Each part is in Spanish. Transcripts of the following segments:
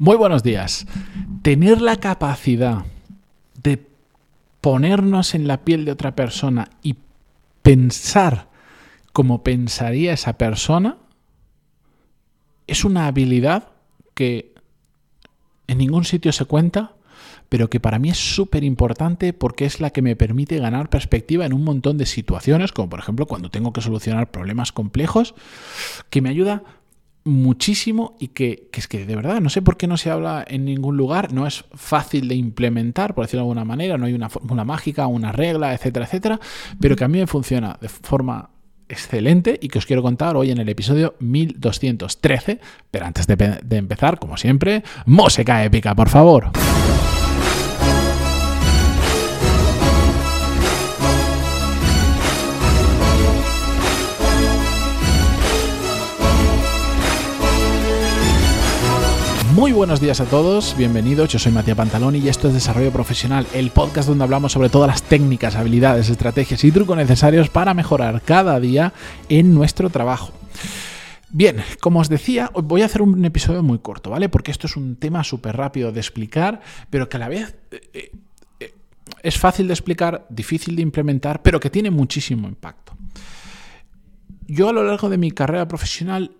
Muy buenos días. Tener la capacidad de ponernos en la piel de otra persona y pensar como pensaría esa persona es una habilidad que en ningún sitio se cuenta, pero que para mí es súper importante porque es la que me permite ganar perspectiva en un montón de situaciones, como por ejemplo cuando tengo que solucionar problemas complejos, que me ayuda muchísimo y que, es que de verdad no sé por qué no se habla en ningún lugar, no es fácil de implementar, por decirlo de alguna manera, no hay una fórmula mágica, una regla, etcétera, etcétera, pero que a mí me funciona de forma excelente y que os quiero contar hoy en el episodio 1213, pero antes de, de empezar, como siempre, música épica, por favor. Muy buenos días a todos, bienvenidos, yo soy Matías Pantaloni y esto es Desarrollo Profesional, el podcast donde hablamos sobre todas las técnicas, habilidades, estrategias y trucos necesarios para mejorar cada día en nuestro trabajo. Bien, como os decía, voy a hacer un episodio muy corto, ¿vale? Porque esto es un tema súper rápido de explicar, pero que a la vez eh, eh, es fácil de explicar, difícil de implementar, pero que tiene muchísimo impacto. Yo a lo largo de mi carrera profesional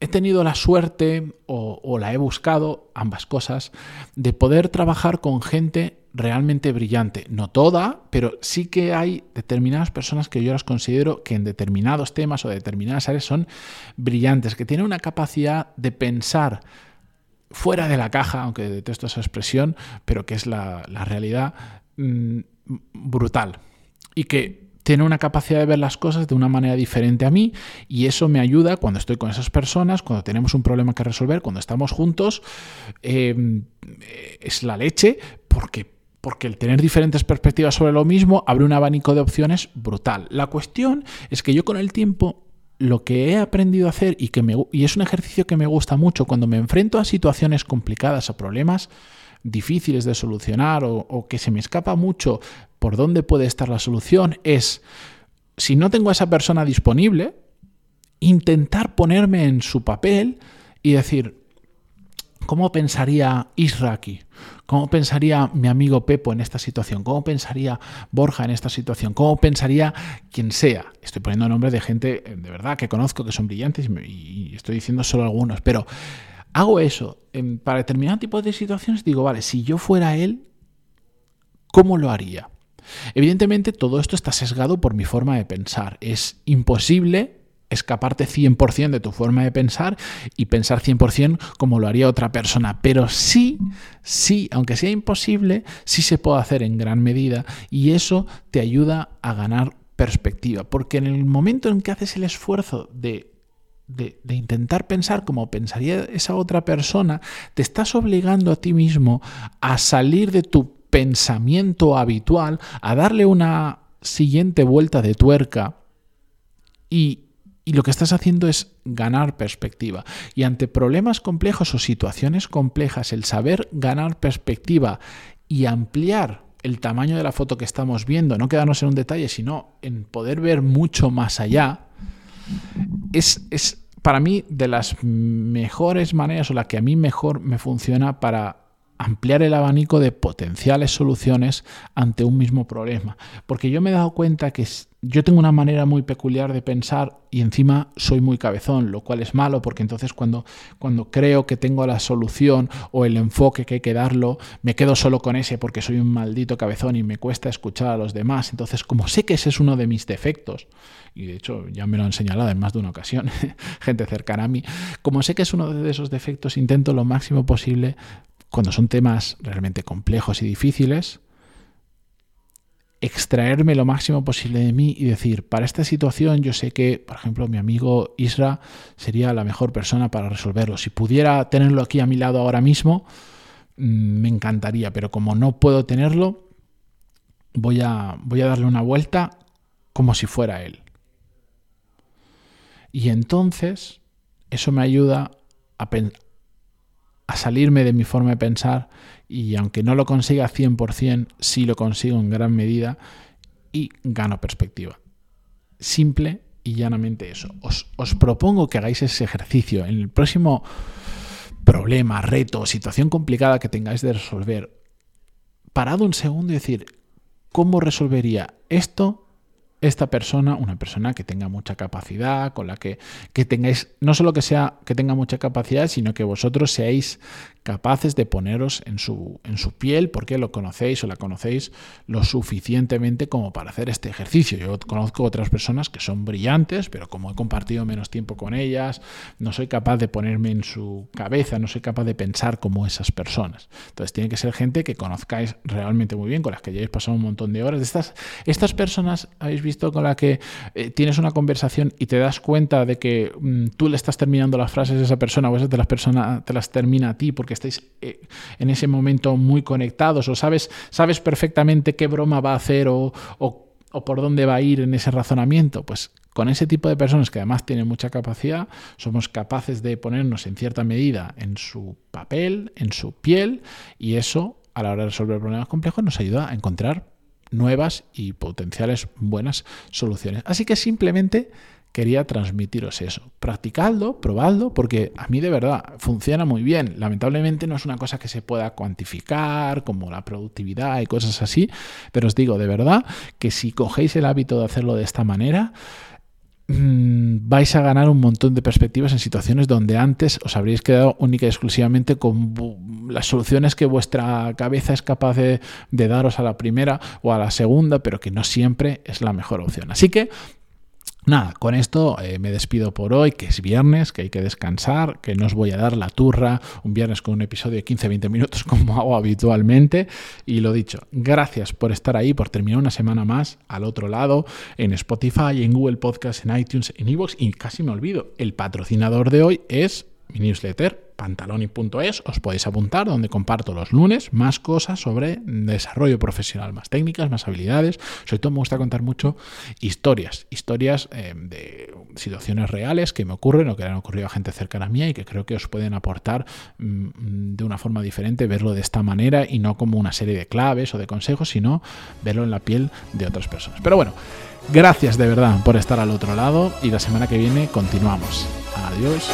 he tenido la suerte o, la he buscado, ambas cosas, de poder trabajar con gente realmente brillante. No toda, pero sí que hay determinadas personas que yo las considero que en determinados temas o determinadas áreas son brillantes, que tienen una capacidad de pensar fuera de la caja, aunque detesto esa expresión, pero que es la, realidad mm, brutal. Y que tiene una capacidad de ver las cosas de una manera diferente a mí y eso me ayuda cuando estoy con esas personas, cuando tenemos un problema que resolver, cuando estamos juntos, em, es la leche porque porque el tener diferentes perspectivas sobre lo mismo abre un abanico de opciones brutal. La cuestión es que yo con el tiempo lo que he aprendido a hacer y, que me, y es un ejercicio que me gusta mucho cuando me enfrento a situaciones complicadas, a problemas difíciles de solucionar o, que se me escapa mucho por dónde puede estar la solución es, si no tengo a esa persona disponible, intentar ponerme en su papel y decir, ¿cómo pensaría Isra aquí? ¿Cómo pensaría mi amigo Pepo en esta situación? ¿Cómo pensaría Borja en esta situación? ¿Cómo pensaría quien sea? Estoy poniendo nombres de gente eh, de verdad que conozco, que son brillantes y estoy diciendo solo algunos, pero hago eso para determinado tipo de situaciones, digo, vale, si yo fuera él, ¿cómo lo haría? Evidentemente todo esto está sesgado por mi forma de pensar. Es imposible escaparte 100% de tu forma de pensar y pensar 100% como lo haría otra persona. Pero sí, sí, aunque sea imposible, sí se puede hacer en gran medida y eso te ayuda a ganar perspectiva. Porque en el momento en que haces el esfuerzo de de, intentar pensar como pensaría esa otra persona, te estás obligando a ti mismo a salir de tu pensamiento habitual, a darle una siguiente vuelta de tuerca y, y lo que estás haciendo es ganar perspectiva. Y ante problemas complejos o situaciones complejas, el saber ganar perspectiva y ampliar el tamaño de la foto que estamos viendo, no quedarnos en un detalle, sino en poder ver mucho más allá, es, es para mí de las mejores maneras o la que a mí mejor me funciona para ampliar el abanico de potenciales soluciones ante un mismo problema. Porque yo me he dado cuenta que yo tengo una manera muy peculiar de pensar y encima soy muy cabezón, lo cual es malo porque entonces cuando, cuando creo que tengo la solución o el enfoque que hay que darlo, me quedo solo con ese porque soy un maldito cabezón y me cuesta escuchar a los demás. Entonces, como sé que ese es uno de mis defectos, y de hecho ya me lo han señalado en más de una ocasión, gente cercana a mí, como sé que es uno de esos defectos, intento lo máximo posible cuando son temas realmente complejos y difíciles, extraerme lo máximo posible de mí y decir, para esta situación yo sé que, por ejemplo, mi amigo Isra sería la mejor persona para resolverlo. Si pudiera tenerlo aquí a mi lado ahora mismo, mm, me encantaría, pero como no puedo tenerlo, voy a, voy a darle una vuelta como si fuera él. Y entonces eso me ayuda a, a salirme de mi forma de pensar y aunque no lo consiga 100%, sí lo consigo en gran medida y gano perspectiva. Simple y llanamente eso. Os, propongo que hagáis ese ejercicio. En el próximo problema, reto, situación complicada que tengáis de resolver, parad un segundo y decir, ¿cómo resolvería esto esta persona, una persona que tenga mucha capacidad, con la que, que, tengáis, no solo que sea que tenga mucha capacidad, sino que vosotros seáis capaces de poneros en su, en su piel porque lo conocéis o la conocéis lo suficientemente como para hacer este ejercicio. Yo conozco otras personas que son brillantes, pero como he compartido menos tiempo con ellas, no soy capaz de ponerme en su cabeza, no soy capaz de pensar como esas personas. Entonces tiene que ser gente que conozcáis realmente muy bien, con las que hayáis pasado un montón de horas. Estas, estas personas, habéis visto, con las que eh, tienes una conversación y te das cuenta de que mm, tú le estás terminando las frases a esa persona o esa las personas te las termina a ti porque estáis eh, en ese momento muy conectados o sabes, sabes perfectamente qué broma va a hacer o, o, o por dónde va a ir en ese razonamiento, pues con ese tipo de personas que además tienen mucha capacidad, somos capaces de ponernos en cierta medida en su papel, en su piel, y eso a la hora de resolver problemas complejos nos ayuda a encontrar nuevas y potenciales buenas soluciones. Así que simplemente quería transmitiros eso. Practicadlo, probadlo, porque a mí de verdad funciona muy bien. Lamentablemente no es una cosa que se pueda cuantificar, como la productividad y cosas así, pero os digo de verdad que si cogéis el hábito de hacerlo de esta manera, mm, vais a ganar un montón de perspectivas en situaciones donde antes os habríais quedado única y exclusivamente con las soluciones que vuestra cabeza es capaz de, de, daros a la primera o a la segunda, pero que no siempre es la mejor opción. Así que Nada, con esto eh, me despido por hoy, que es viernes, que hay que descansar, que no os voy a dar la turra un viernes con un episodio de 15-20 minutos como hago habitualmente. Y lo dicho, gracias por estar ahí, por terminar una semana más al otro lado, en Spotify, en Google Podcast, en iTunes, en Evox. Y casi me olvido, el patrocinador de hoy es mi newsletter pantaloni.es, os podéis apuntar donde comparto los lunes más cosas sobre desarrollo profesional, más técnicas, más habilidades. Sobre todo me gusta contar mucho historias, historias eh, de situaciones reales que me ocurren o que le han ocurrido a gente cercana a mí y que creo que os pueden aportar mm, de una forma diferente verlo de esta manera y no como una serie de claves o de consejos, sino verlo en la piel de otras personas. Pero bueno, gracias de verdad por estar al otro lado y la semana que viene continuamos. Adiós.